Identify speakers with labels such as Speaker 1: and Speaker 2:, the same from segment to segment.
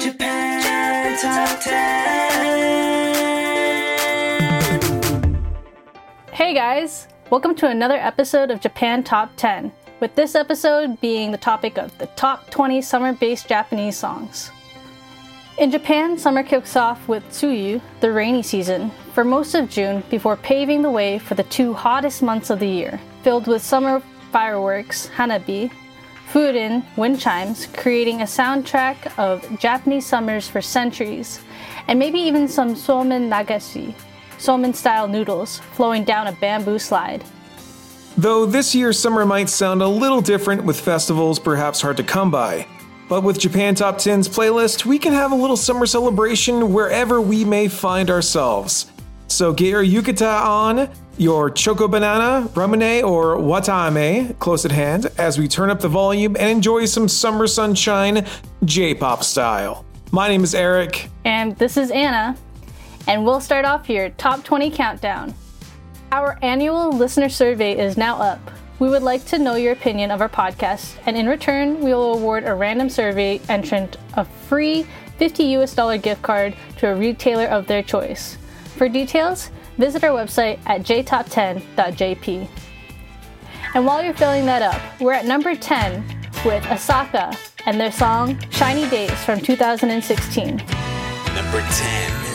Speaker 1: Japan Top 10.
Speaker 2: Hey guys, welcome to another episode of Japan Top 10, with this episode being the topic of the top 20 summer based Japanese songs. In Japan, summer kicks off with Tsuyu, the rainy season, for most of June before paving the way for the two hottest months of the year, filled with summer fireworks, hanabi, furin, wind chimes, creating a soundtrack of Japanese summers for centuries, and maybe even some somen nagashi, somen style noodles, flowing down a bamboo slide.
Speaker 3: Though this year's summer might sound a little different with festivals perhaps hard to come by. But with Japan Top 10's playlist, we can have a little summer celebration wherever we may find ourselves. So get your yukata on, your choco banana, ramune, or watame close at hand as we turn up the volume and enjoy some summer sunshine J pop style. My name is Eric.
Speaker 2: And this is Anna. And we'll start off your top 20 countdown. Our annual listener survey is now up. We would like to know your opinion of our podcast, and in return, we will award a random survey entrant a free 50 US dollar gift card to a retailer of their choice. For details, visit our website at jtop10.jp. And while you're filling that up, we're at number 10 with Asaka and their song Shiny Days from 2016.
Speaker 4: Number 10.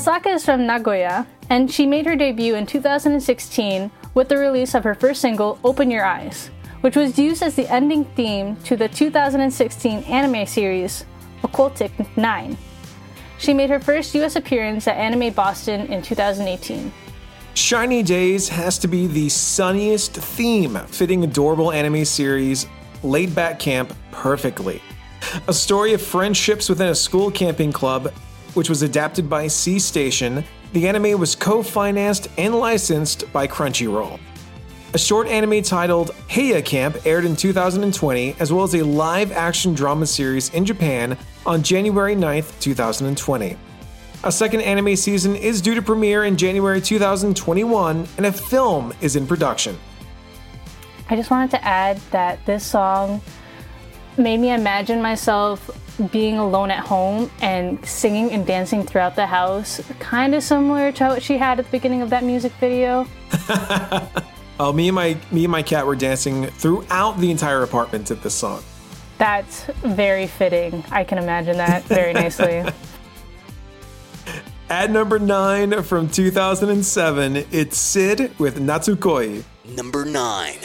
Speaker 2: Asaka is from Nagoya, and she made her debut in 2016 with the release of her first single, Open Your Eyes, which was used as the ending theme to the 2016 anime series, Occultic 9. She made her first US appearance at Anime Boston in 2018.
Speaker 3: Shiny Days has to be the sunniest theme, fitting adorable anime series Laid Back Camp perfectly. A story of friendships within a school camping club, which was adapted by C Station, the anime was co financed and licensed by Crunchyroll. A short anime titled Heya Camp aired in 2020, as well as a live action drama series in Japan on January 9th, 2020. A second anime season is due to premiere in January 2021, and a film is in production.
Speaker 2: I just wanted to add that this song made me imagine myself being alone at home and singing and dancing throughout the house, kind of similar to what she had at the beginning of that music video.
Speaker 3: Oh, me and my me and my cat were dancing throughout the entire apartment to this song.
Speaker 2: That's very fitting. I can imagine that very nicely.
Speaker 3: At number nine from 2007, it's Sid with Natsukoi.
Speaker 5: Number 9.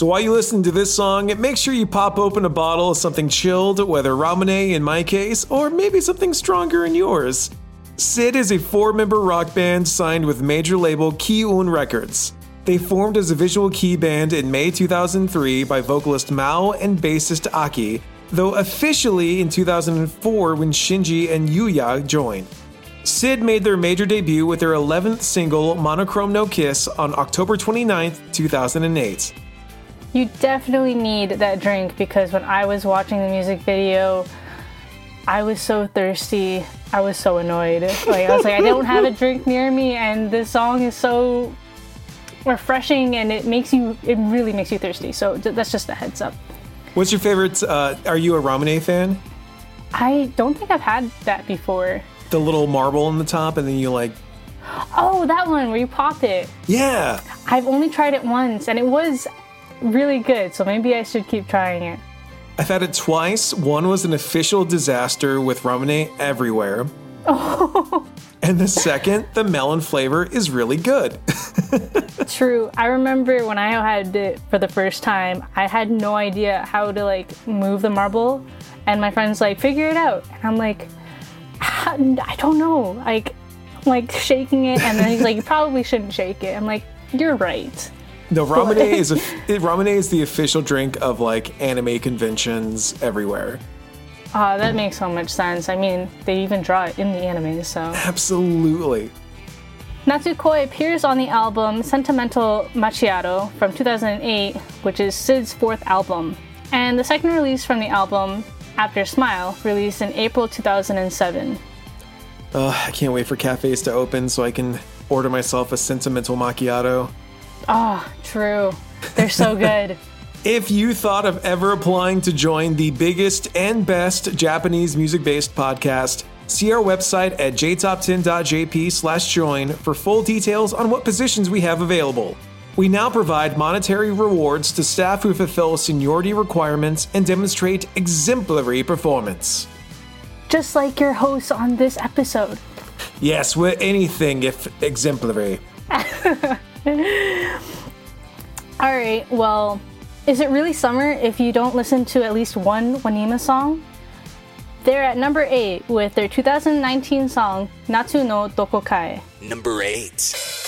Speaker 3: So while you listen to this song, make sure you pop open a bottle of something chilled, whether Ramune in my case, or maybe something stronger in yours. Sid is a four member rock band signed with major label Ki/oon Records. They formed as a visual kei band in May 2003 by vocalist Mao and bassist Aki, though officially in 2004 when Shinji and Yuya joined. Sid made their major debut with their 11th single, Monochrome No Kiss, on October 29, 2008.
Speaker 2: You definitely need that drink because when I was watching the music video, I was so thirsty. I was so annoyed. Like I was like, I don't have a drink near me, and this song is so refreshing, and it makes you. It really makes you thirsty. So that's just a heads up.
Speaker 3: What's your favorite? Uh, are you a Ramune fan?
Speaker 2: I don't think I've had that before.
Speaker 3: The little marble on the top, and then you like.
Speaker 2: Oh, that one where you pop it.
Speaker 3: Yeah.
Speaker 2: I've only tried it once, and it was really good. So maybe I should keep trying it.
Speaker 3: I've had it twice. One was an official disaster with Ramune everywhere.
Speaker 2: Oh.
Speaker 3: And the second, the melon flavor is really good.
Speaker 2: True. I remember when I had it for the first time, I had no idea how to like move the marble, and my friend's like, "Figure it out," and I'm like, "I don't know." Like, like shaking it, and then he's like, "You probably shouldn't shake it." I'm like, "You're right."
Speaker 3: No, Ramune is a, Ramune is the official drink of like anime conventions everywhere.
Speaker 2: Ah, that makes so much sense. I mean, they even draw it in the anime, so.
Speaker 3: Absolutely.
Speaker 2: Natsukoi appears on the album Sentimental Macchiato from 2008, which is Sid's fourth album, and the second release from the album, After Smile, released in April 2007.
Speaker 3: Uh, I can't wait for cafes to open so I can order myself a sentimental macchiato.
Speaker 2: Oh, true. They're so good.
Speaker 3: If you thought of ever applying to join the biggest and best Japanese music based podcast, see our website at jtop10.jp slash join for full details on what positions we have available. We now provide monetary rewards to staff who fulfill seniority requirements and demonstrate exemplary performance.
Speaker 2: Just like your hosts on this episode.
Speaker 3: Yes, we're anything if exemplary.
Speaker 2: All right, well, is it really summer if you don't listen to at least one Wanima song? They're at number 8 with their 2019 song Natsu no Dokokai.
Speaker 5: Number 8.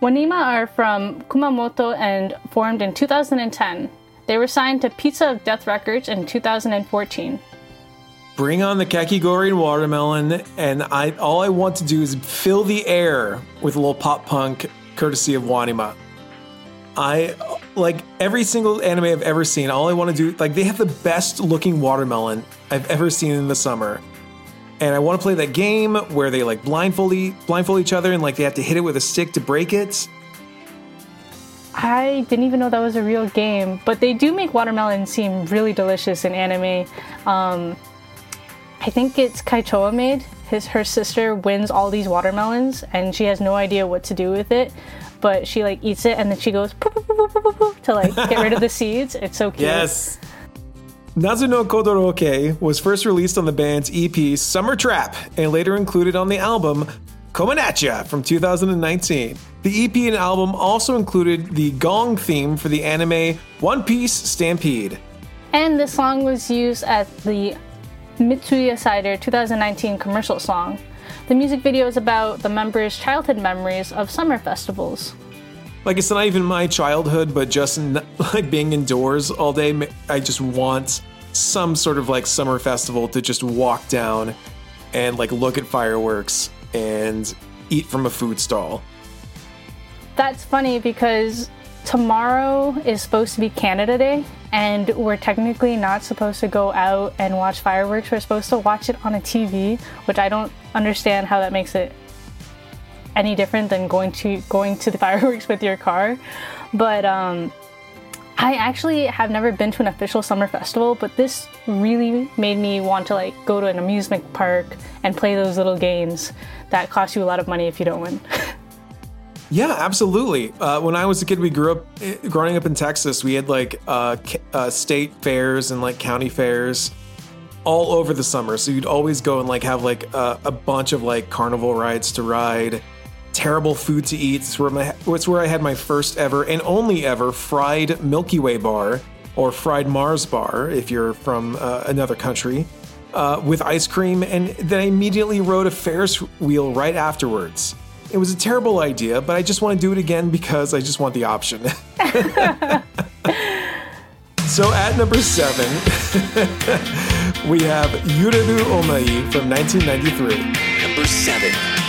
Speaker 2: Wanima are from Kumamoto and formed in 2010. They were signed to Pizza of Death Records in 2014.
Speaker 3: Bring on the kakigori and watermelon, and I all I want to do is fill the air with a little pop punk, courtesy of Wanima. I like every single anime I've ever seen. All I want to do, like, they have the best looking watermelon I've ever seen in the summer, and I want to play that game where they like blindfold e- blindfold each other and like they have to hit it with a stick to break it.
Speaker 2: I didn't even know that was a real game, but they do make watermelon seem really delicious in anime. Um, I think it's Kaichoa made. His her sister wins all these watermelons, and she has no idea what to do with it. But she like eats it, and then she goes "Poo, poo, poo, poo, poo, poo, poo," to like get rid of the seeds. It's so cute.
Speaker 3: Yes. Nazuno Kodoroke was first released on the band's EP Summer Trap and later included on the album Cominatcha from 2019. The EP and album also included the gong theme for the anime One Piece Stampede.
Speaker 2: And this song was used as the Mitsuya Cider 2019 commercial song. The music video is about the members' childhood memories of summer festivals.
Speaker 3: Like it's not even my childhood, but just like being indoors all day. I just want some sort of like summer festival to just walk down and like look at fireworks and eat from a food stall.
Speaker 2: That's funny because tomorrow is supposed to be Canada Day, and we're technically not supposed to go out and watch fireworks. We're supposed to watch it on a TV, which I don't understand how that makes it any different than going to going to the fireworks with your car. But um, I actually have never been to an official summer festival, but this really made me want to like go to an amusement park and play those little games that cost you a lot of money if you don't win.
Speaker 3: Yeah, absolutely. Uh, when I was a kid, we grew up, eh, growing up in Texas, we had like uh, uh, state fairs and like county fairs all over the summer. So you'd always go and like have like a bunch of like carnival rides to ride, terrible food to eat. It's where, my, it's where I had my first ever and only ever fried Milky Way bar or fried Mars bar if you're from uh, another country. Uh, with ice cream, and then I immediately rode a Ferris wheel right afterwards. It was a terrible idea, but I just want to do it again because I just want the option. so at number seven, we have Yureru Omoi from 1993.
Speaker 4: Number seven.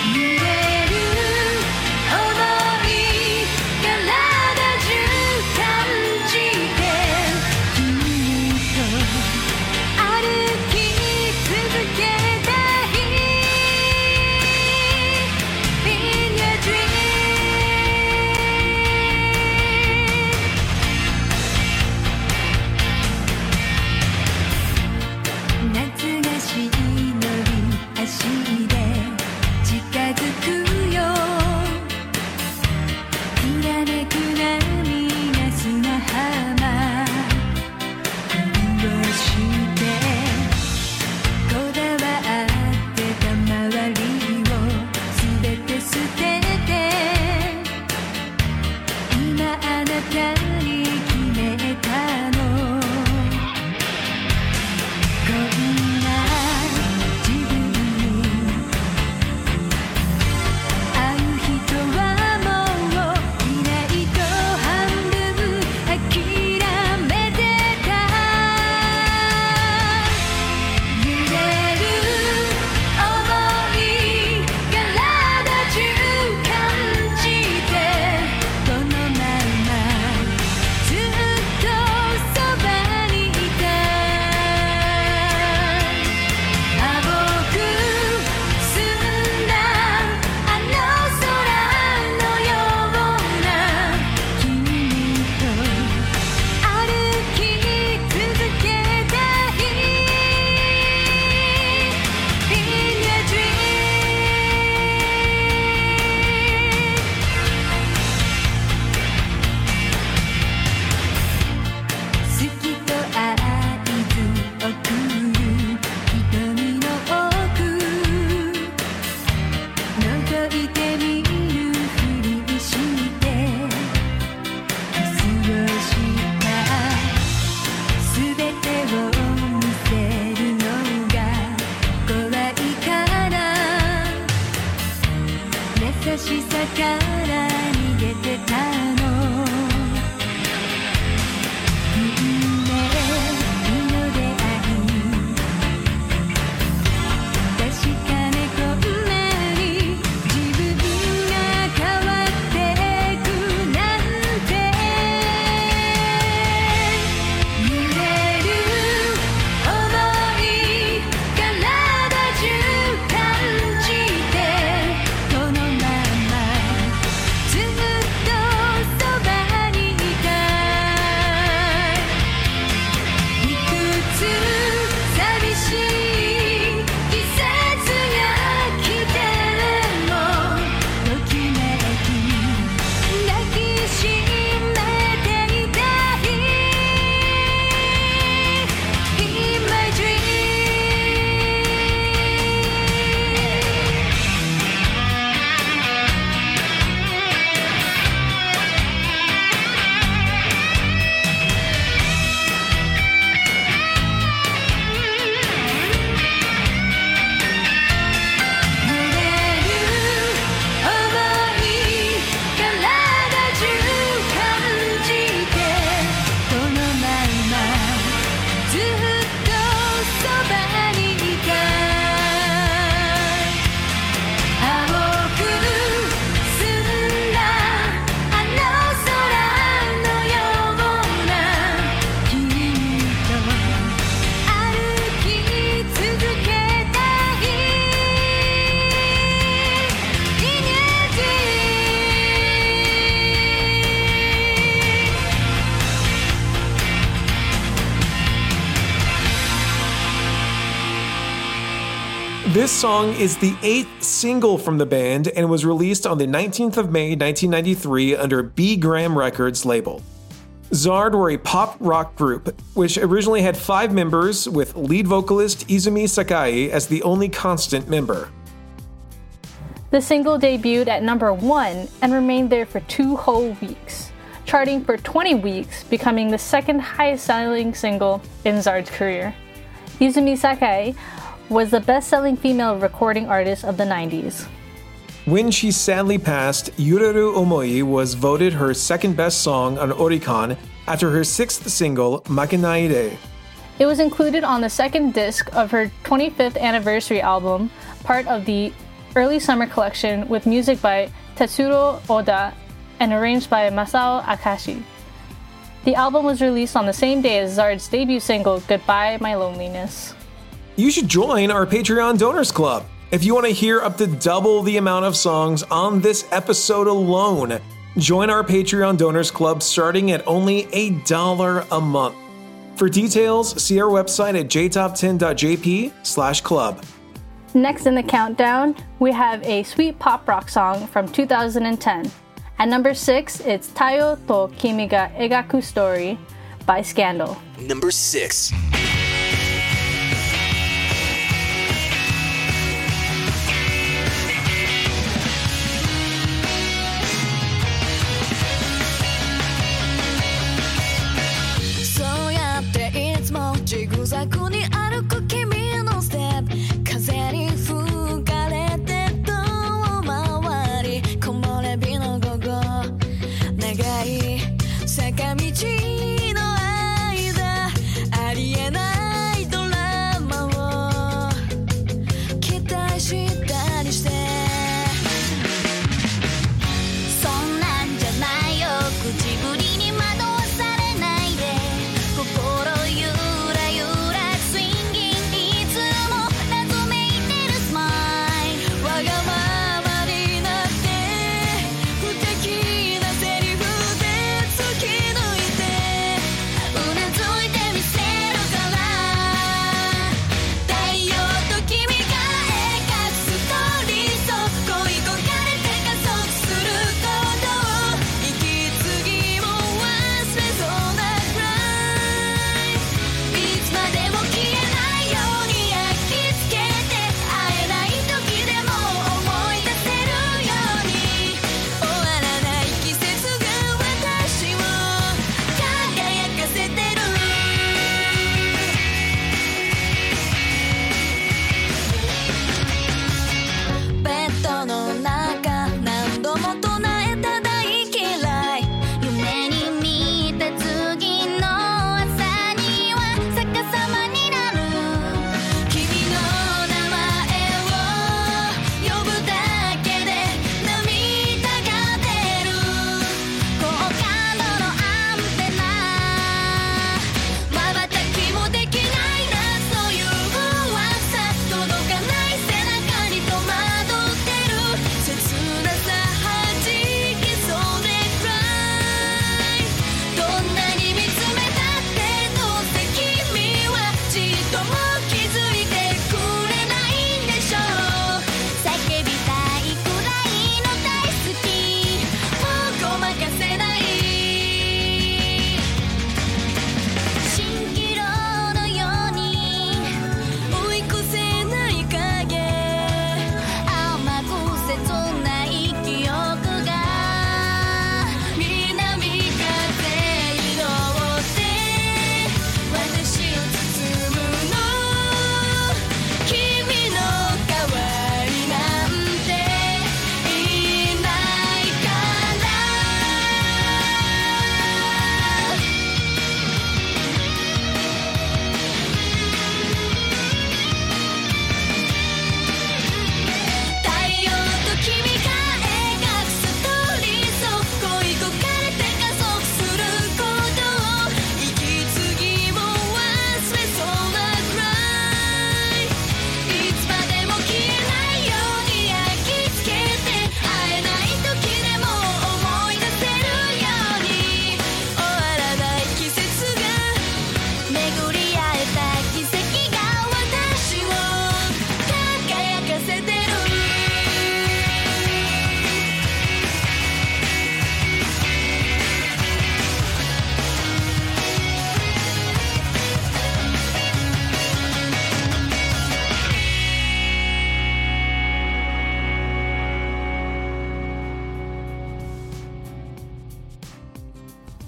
Speaker 3: Song is the eighth single from the band and was released on the 19th of May 1993 under B-Gram Records label. Zard were a pop rock group, which originally had five members, with lead vocalist Izumi Sakai as the only constant member.
Speaker 2: The single debuted at number one and remained there for two whole weeks, charting for 20 weeks, becoming the second highest selling single in Zard's career. Izumi Sakai was the best selling female recording artist of the 90s.
Speaker 3: When she sadly passed, Yureru Omoi was voted her second best song on Oricon after her sixth single, Makenaide.
Speaker 2: It was included on the second disc of her 25th anniversary album, part of the early summer collection with music by Tetsuro Oda and arranged by Masao Akashi. The album was released on the same day as Zard's debut single, Goodbye My Loneliness.
Speaker 3: You should join our Patreon Donors Club. If you want to hear up to double the amount of songs on this episode alone, join our Patreon Donors Club starting at only a dollar a month. For details, see our website at jtop10.jp slash club.
Speaker 2: Next in the countdown, we have a sweet pop rock song from 2010. At number 6, it's Tayo to Kimi ga Egaku Story by Scandal.
Speaker 4: Number 6.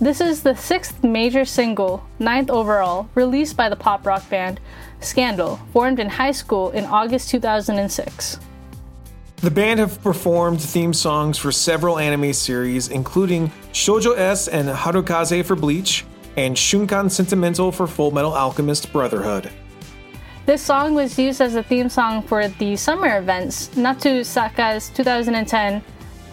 Speaker 2: This is the sixth major single, ninth overall, released by the pop rock band Scandal, formed in high school in August 2006.
Speaker 3: The band have performed theme songs for several anime series, including Shoujo S and Harukaze for Bleach, and Shunkan Sentimental for Full Metal Alchemist Brotherhood.
Speaker 2: This song was used as a theme song for the summer events Natsu Saka's 2010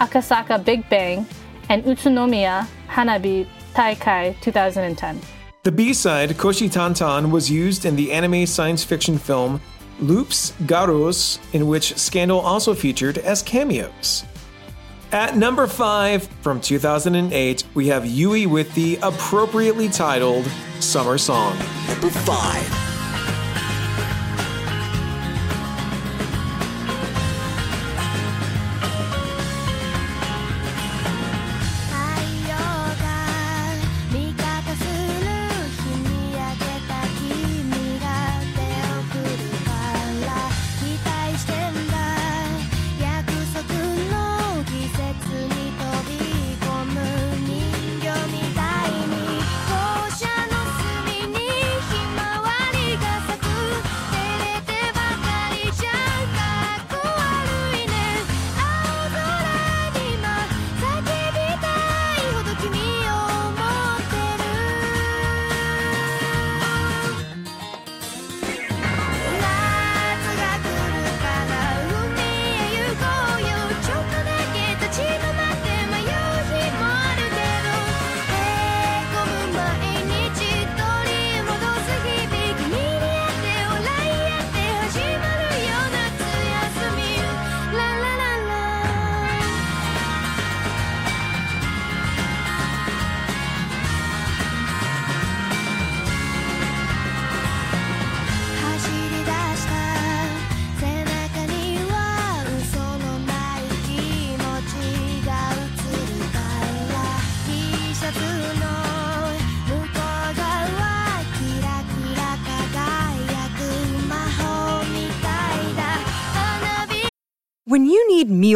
Speaker 2: Akasaka Big Bang and Utsunomiya Hanabi Taikai 2010.
Speaker 3: The B side, Koshi Tantan, was used in the anime science fiction film Loups Garous, in which Scandal also featured as cameos. At number 5 from 2008, we have Yui with the appropriately titled Summer Song.
Speaker 5: Number 5.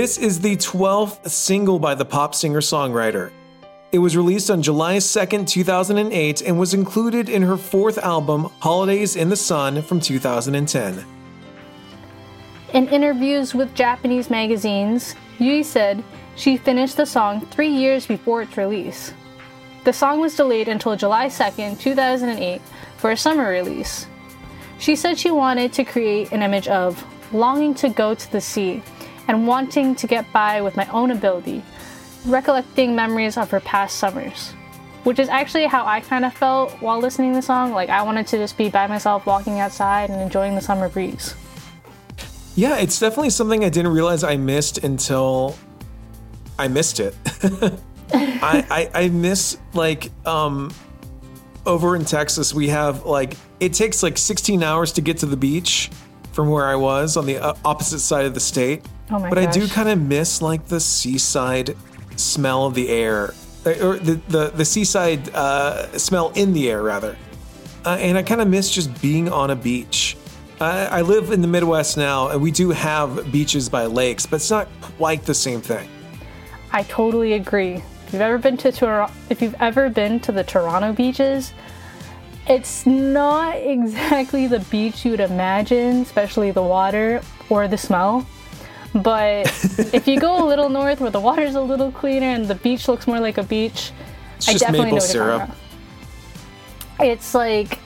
Speaker 3: This is the 12th single by the pop singer songwriter. It was released on July 2, 2008, and was included in her fourth album, Holidays in the Sun, from 2010.
Speaker 2: In interviews with Japanese magazines, Yui said she finished the song three years before its release. The song was delayed until July 2, 2008, for a summer release. She said she wanted to create an image of longing to go to the sea and wanting to get by with my own ability, recollecting memories of her past summers. Which is actually how I kind of felt while listening to the song. Like, I wanted to just be by myself walking outside and enjoying the summer breeze.
Speaker 3: Yeah, it's definitely something I didn't realize I missed until I missed it. I, I I miss like um over in Texas we have like it takes like 16 hours to get to the beach from where I was on the uh, opposite side of the state.
Speaker 2: Oh my
Speaker 3: but I do kind of miss like the seaside smell of the air or the the, the seaside uh, smell in the air rather. Uh, and I kind of miss just being on a beach. I, I live in the Midwest now, and we do have beaches by lakes, but it's not quite the same thing.
Speaker 2: I totally agree. If you've ever been to Tor- if you've ever been to the Toronto beaches, it's not exactly the beach you would imagine, especially the water or the smell. But if you go a little north where the water's a little cleaner and the beach looks more like a beach,
Speaker 3: It's
Speaker 2: I definitely
Speaker 3: maple
Speaker 2: know
Speaker 3: syrup.
Speaker 2: It's like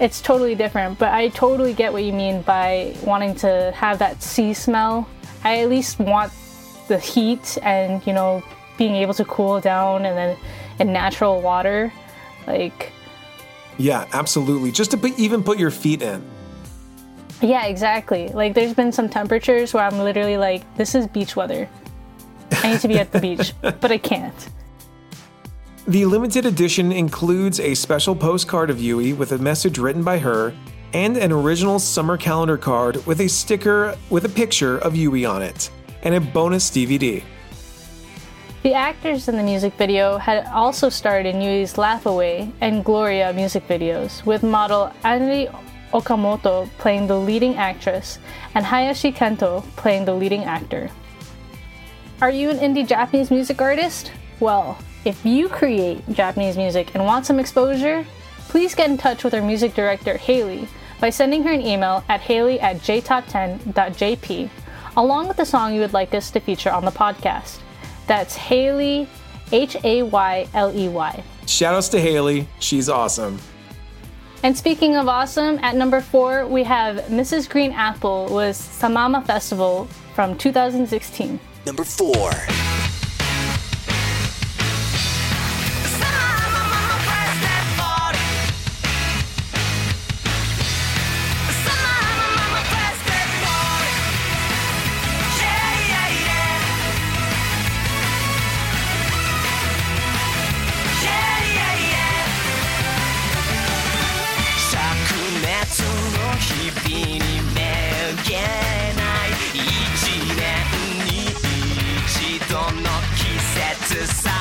Speaker 2: it's totally different, but I totally get what you mean by wanting to have that sea smell. I at least want the heat and you know being able to cool down and then in natural water, like
Speaker 3: Yeah, absolutely. Just to even put your feet in.
Speaker 2: Yeah, exactly. Like there's been some temperatures where I'm literally like, this is beach weather. I need to be at the beach, but I can't.
Speaker 3: The limited edition includes a special postcard of Yui with a message written by her and an original summer calendar card with a sticker with a picture of Yui on it and a bonus DVD.
Speaker 2: The actors in the music video had also starred in Yui's Laugh Away and Gloria music videos, with model Anri Okamoto playing the leading actress and Hayashi Kento playing the leading actor. Are you an indie Japanese music artist? Well, if you create Japanese music and want some exposure, please get in touch with our music director, Hayley, by sending her an email at hayley at jtop10.jp, along with the song you would like us to feature on the podcast. That's Hayley, H A Y L E Y.
Speaker 3: Shoutouts to Hayley, she's awesome.
Speaker 2: And speaking of awesome, at number four, we have Mrs. Green Apple with Samama Festival from 2016.
Speaker 6: Number four.
Speaker 7: 節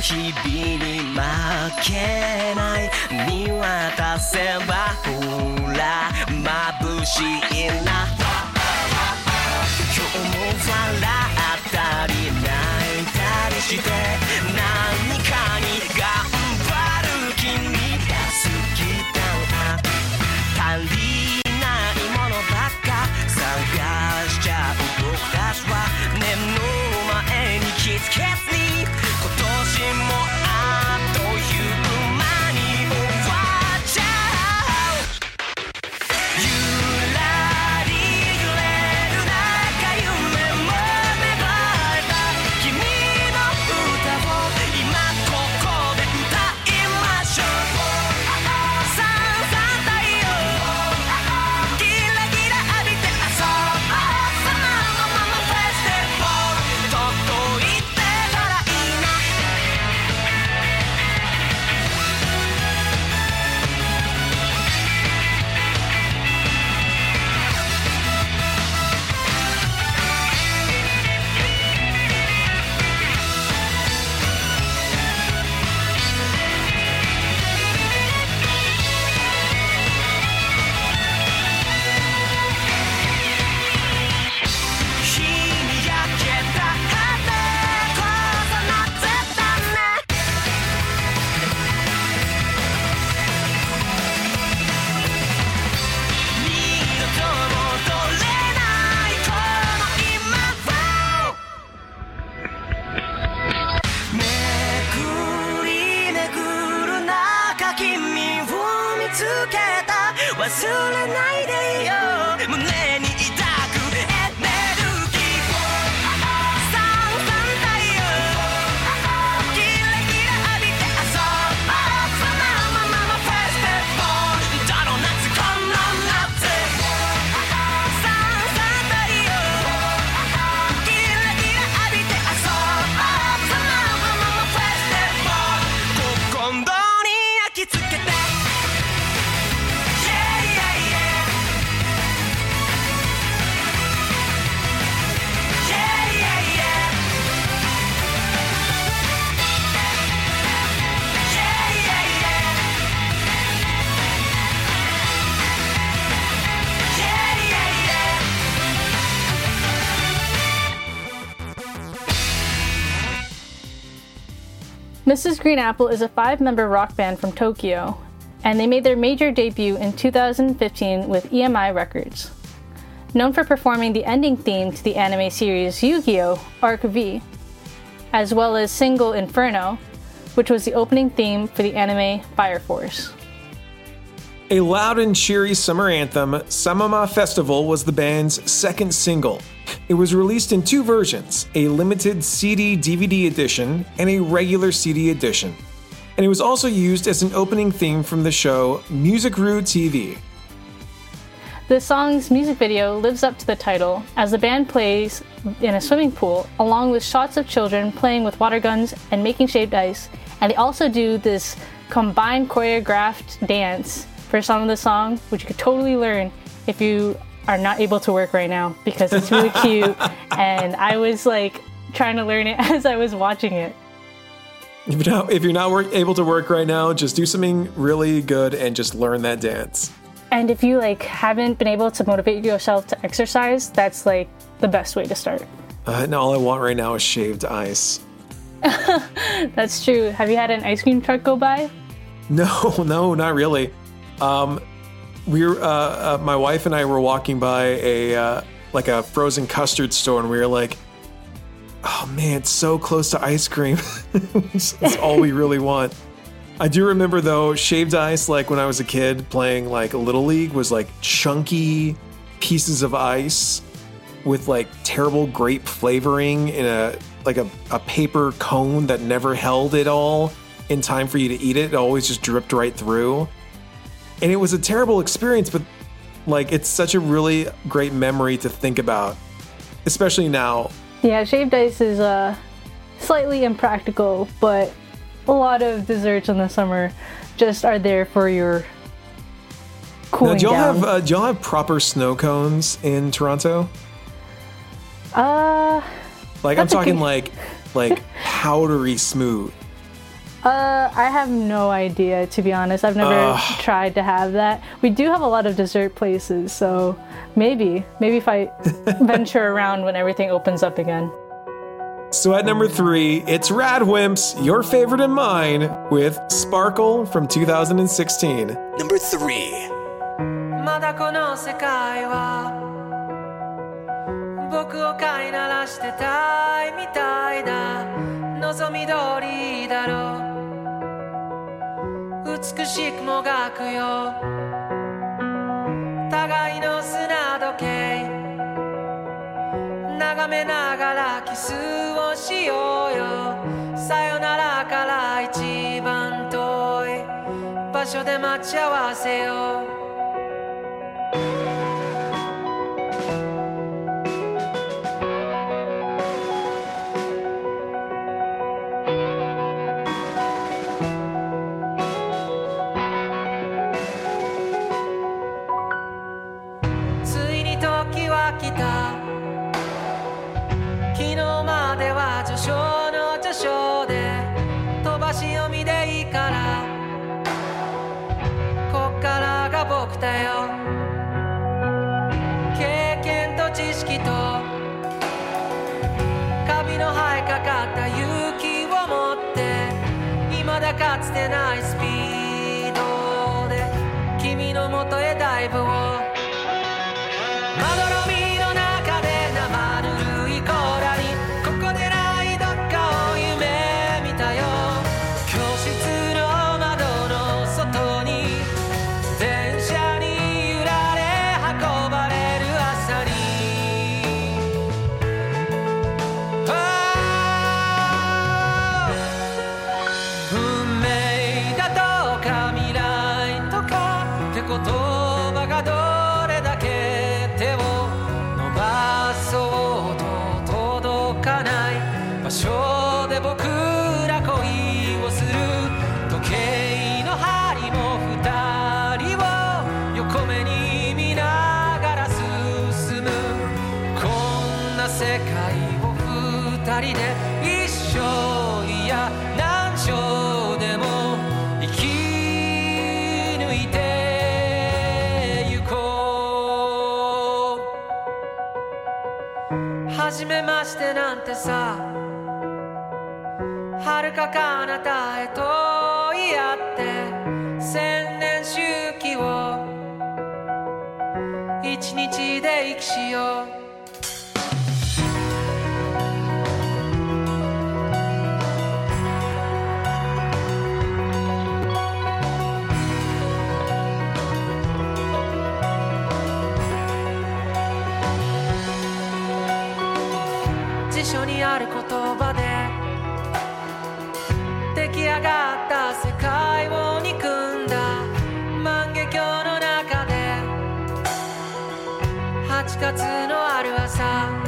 Speaker 7: 日々に負けない見渡せばほら眩しいな。今日も笑ったり泣いたりして何かに頑張る君が好きだな足り
Speaker 2: Mrs. Green Apple is a five member rock band from Tokyo, and they made their major debut in 2015 with EMI Records. Known for performing the ending theme to the anime series Yu Gi Oh! Arc V, as well as single Inferno, which was the opening theme for the anime Fire Force.
Speaker 3: A loud and cheery summer anthem, Samama Festival was the band's second single. It was released in two versions a limited CD DVD edition and a regular CD edition. And it was also used as an opening theme from the show Music Ru TV.
Speaker 2: The song's music video lives up to the title as the band plays in a swimming pool along with shots of children playing with water guns and making shaved ice. And they also do this combined choreographed dance for some of the song, which you could totally learn if you are not able to work right now because it's really cute. And I was like trying to learn it as I was watching it.
Speaker 3: If you're not, if you're not work, able to work right now, just do something really good and just learn that dance.
Speaker 2: And if you like haven't been able to motivate yourself to exercise, that's like the best way to start.
Speaker 3: Uh, and all I want right now is shaved ice.
Speaker 2: That's true. Have you had an ice cream truck go by?
Speaker 3: No, no, not really. Um, we were, uh, uh, my wife and I were walking by a uh, like a frozen custard store, and we were like, "Oh man, it's so close to ice cream. it's all we really want." I do remember though, shaved ice, like when I was a kid playing like little league, was like chunky pieces of ice with like terrible grape flavoring in a like a, a paper cone that never held it all in time for you to eat it. It always just dripped right through. And it was a terrible experience, but like it's such a really great memory to think about, especially now.
Speaker 2: Yeah, shaved ice is uh, slightly impractical, but a lot of desserts in the summer just are there for your
Speaker 3: Now,
Speaker 2: cooling
Speaker 3: do y'all
Speaker 2: down.
Speaker 3: have uh, do y'all have proper snow cones in Toronto?
Speaker 2: uh,
Speaker 3: Like I'm talking
Speaker 2: good-
Speaker 3: like like powdery smooth.
Speaker 2: uh, I have no idea to be honest. I've never
Speaker 3: Ugh.
Speaker 2: tried to have that. We do have a lot of dessert places, so maybe, maybe if I venture around when everything opens up again.
Speaker 3: So at number three, it's Radwimps, your favorite and mine, with Sparkle from 2016.
Speaker 8: Number three まだこの世界は僕を飼いならしてたいみたいだ望み通りだろう 美しくもがくよ。互いの砂時計。眺めながらキスをしようよ。さよならから一番遠い場所で待ち合わせよう。と知識と。カビの生えかかった勇気を持って未だかつてないスピードで君のもと人で一生いや何生でも生き抜いてゆこう。初めましてなんてさ遥か彼方へと言い合って千年周期を一日で生きしよう。がった世界を憎んだ。万華鏡の中で8月のある朝。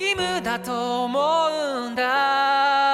Speaker 8: 義務だと思うんだ。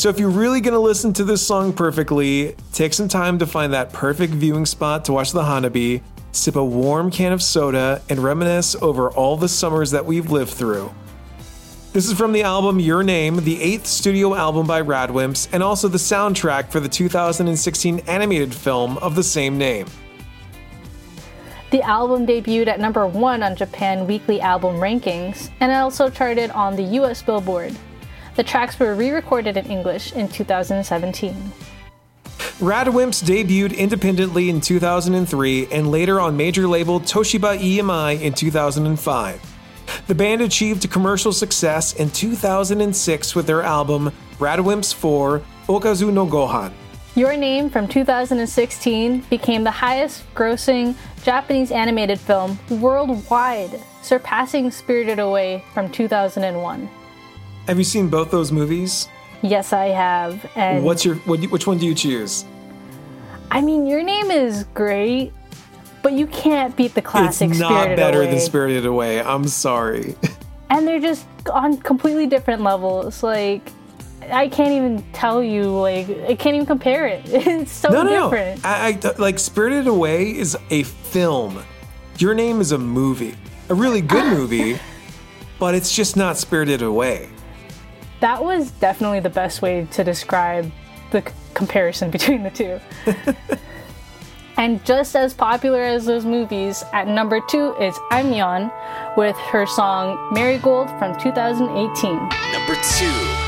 Speaker 3: So, if you're really to listen to this song perfectly, take some time to find that perfect viewing spot to watch the Hanabi, sip a warm can of soda, and reminisce over all the summers that we've lived through. This is from the album Your Name, the eighth studio album by Radwimps, and also the soundtrack for the 2016 animated film of the same name.
Speaker 2: The album debuted at number one on Japan Weekly Album Rankings, and also charted on the US Billboard. The tracks were re recorded in English in 2017.
Speaker 3: Radwimps debuted independently in 2003 and later on major label Toshiba EMI in 2005. The band achieved commercial success in 2006 with their album Radwimps 4 Okazu no Gohan.
Speaker 2: Your Name from 2016 became the highest grossing Japanese animated film worldwide, surpassing Spirited Away from 2001.
Speaker 3: Have you seen both those movies?
Speaker 2: Yes, I have. And
Speaker 3: What's your what, which one do you choose?
Speaker 2: I mean, Your Name is great, but you can't beat the classic
Speaker 3: it's not
Speaker 2: Spirited
Speaker 3: better
Speaker 2: Away.
Speaker 3: than Spirited Away. I'm sorry.
Speaker 2: and they're just on completely different levels. Like, I can't even tell you. Like, I can't even compare it. It's so
Speaker 3: no, no,
Speaker 2: different.
Speaker 3: no. I, I like Spirited Away is a film. Your Name is a movie, a really good movie, but it's just not Spirited Away.
Speaker 2: That was definitely the best way to describe the c- comparison between the two. and just as popular as those movies, at number two is Aimyon with her song Marigold from 2018.
Speaker 4: Number two.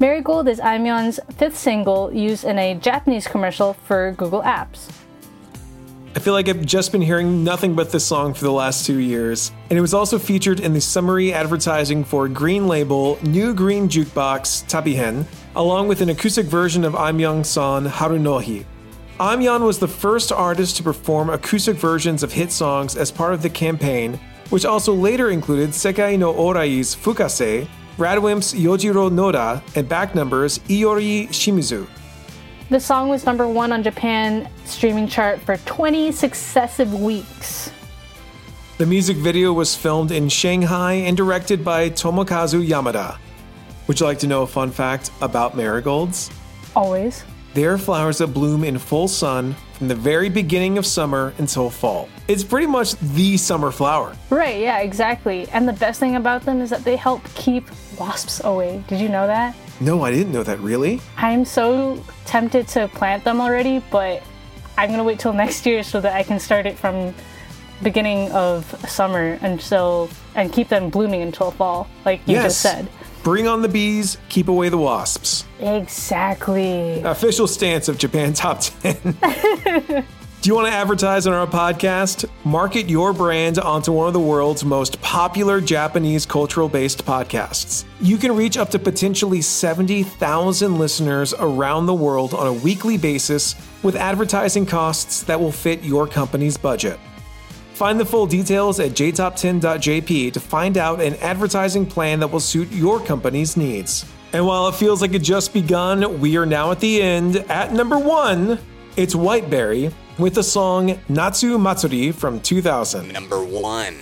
Speaker 2: Marigold is Aimyon's fifth single used in a Japanese commercial for Google Apps.
Speaker 3: I feel like I've just been hearing nothing but this song for the last two years, and it was also featured in the summary advertising for Green Label New Green Jukebox Tabihen, along with an acoustic version of song Harunohi. Aimyon was the first artist to perform acoustic versions of hit songs as part of the campaign, which also later included Sekai no Owari's Fukase, Radwimps Yojiro Noda, and back numbers Iyori Shimizu.
Speaker 2: The song was number one on Japan streaming chart for 20 successive weeks.
Speaker 3: The music video was filmed in Shanghai and directed by Tomokazu Yamada. Would you like to know a fun fact about marigolds?
Speaker 2: Always.
Speaker 3: They are flowers that bloom in full sun from the very beginning of summer until fall. It's pretty much the summer flower.
Speaker 2: Right, yeah, exactly. And the best thing about them is that they help keep wasps away. Did you know that?
Speaker 3: No, I didn't know that, really?
Speaker 2: I'm so tempted to plant them already, but I'm gonna wait till next year so that I can start it from beginning of summer until and keep them blooming until fall, like you
Speaker 3: yes.
Speaker 2: just said.
Speaker 3: Bring on the bees, keep away the wasps.
Speaker 2: Exactly.
Speaker 3: Official stance of Japan Top 10. Do you want to advertise on our podcast? Market your brand onto one of the world's most popular Japanese cultural based podcasts. You can reach up to potentially 70,000 listeners around the world on a weekly basis with advertising costs that will fit your company's budget. Find the full details at jtop10.jp to find out an advertising plan that will suit your company's needs. And while it feels like it just begun, we are now at the end. At number one, it's Whiteberry with the song Natsu Matsuri from 2000.
Speaker 4: Number one.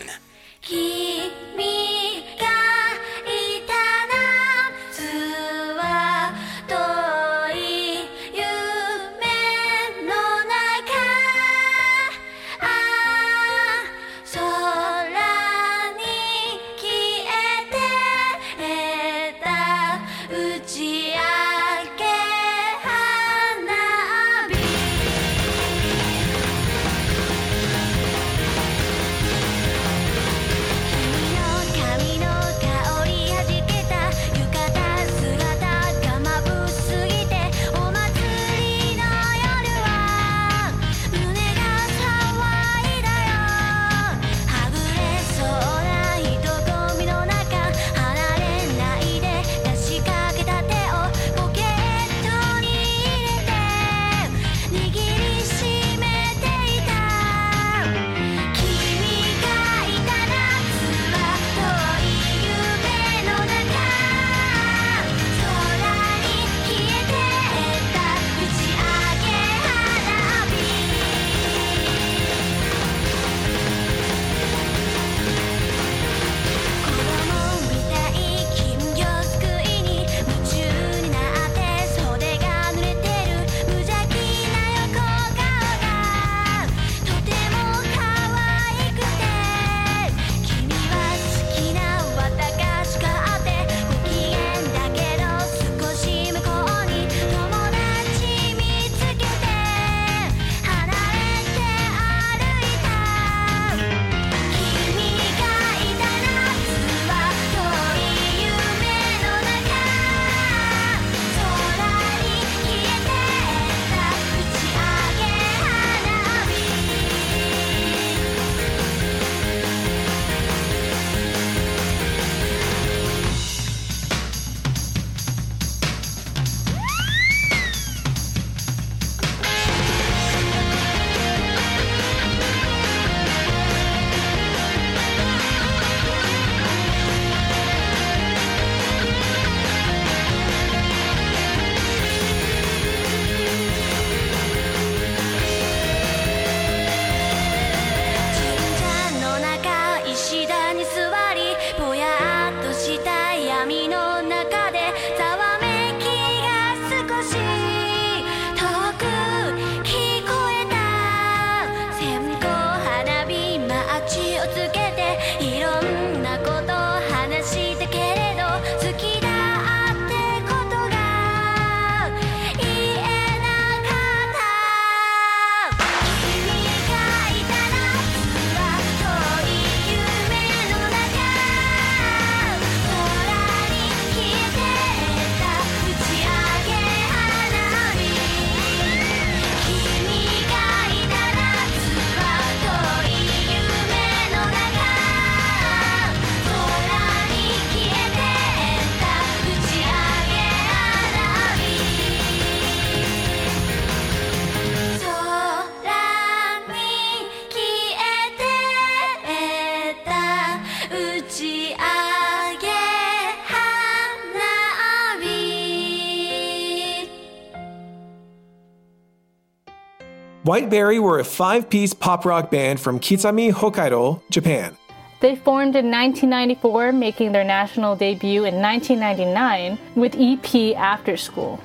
Speaker 3: Whiteberry were a five piece pop rock band from Kitami, Hokkaido, Japan.
Speaker 2: They formed in 1994, making their national debut in 1999 with EP After School.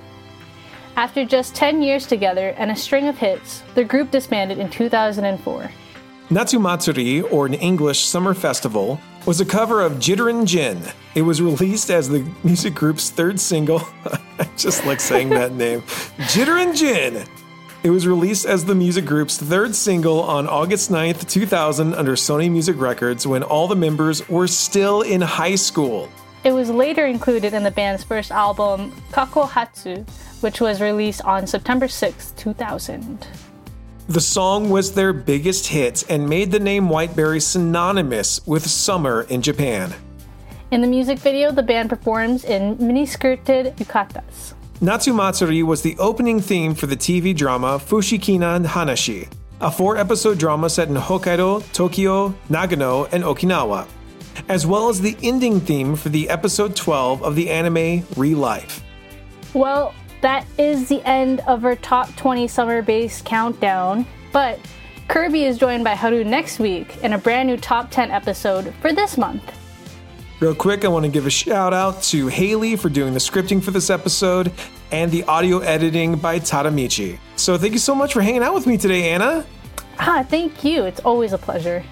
Speaker 2: After just 10 years together and a string of hits, the group disbanded in 2004.
Speaker 3: Natsumatsuri, or an English Summer Festival, was a cover of Jitterin' Jin. It was released as the music group's third single. I just like saying that name. Jitterin' Jin. It was released as the music group's third single on August 9th, 2000, under Sony Music Records when all the members were still in high school.
Speaker 2: It was later included in the band's first album, Kakohatsu, which was released on September 6, 2000.
Speaker 3: The song was their biggest hit and made the name Whiteberry synonymous with summer in Japan.
Speaker 2: In the music video, the band performs in mini-skirted yukatas.
Speaker 3: Natsumatsuri was the opening theme for the TV drama Fushikina Hanashi, a four episode drama set in Hokkaido, Tokyo, Nagano, and Okinawa, as well as the ending theme for the episode 12 of the anime Re-Life.
Speaker 2: Well, that is the end of our top 20 summer based countdown. But Kirby is joined by Haru next week in a brand new top 10 episode for this month.
Speaker 3: Real quick, I want to give a shout out to Hayley for doing the scripting for this episode and the audio editing by Tadamichi. So thank you so much for hanging out with me today, Anna.
Speaker 2: Ah, thank you. It's always a pleasure.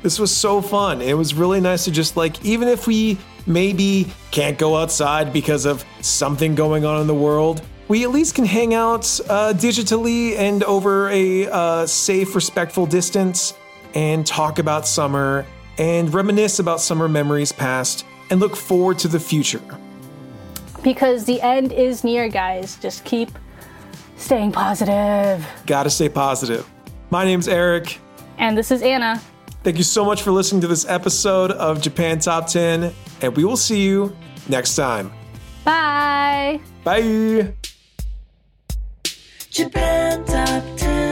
Speaker 3: This was so fun. It was really nice to just like, even if we maybe can't go outside because of something going on in the world, we at least can hang out uh, digitally and over a uh, safe, respectful distance and talk about summer and reminisce about summer memories past and look forward to the future.
Speaker 2: Because the end is near, guys. Just keep staying positive.
Speaker 3: Gotta stay positive. My name's Eric.
Speaker 2: And this is Anna.
Speaker 3: Thank you so much for listening to this episode of Japan Top 10, and we will see you next time.
Speaker 2: Bye.
Speaker 3: Bye.
Speaker 1: Japan Top 10,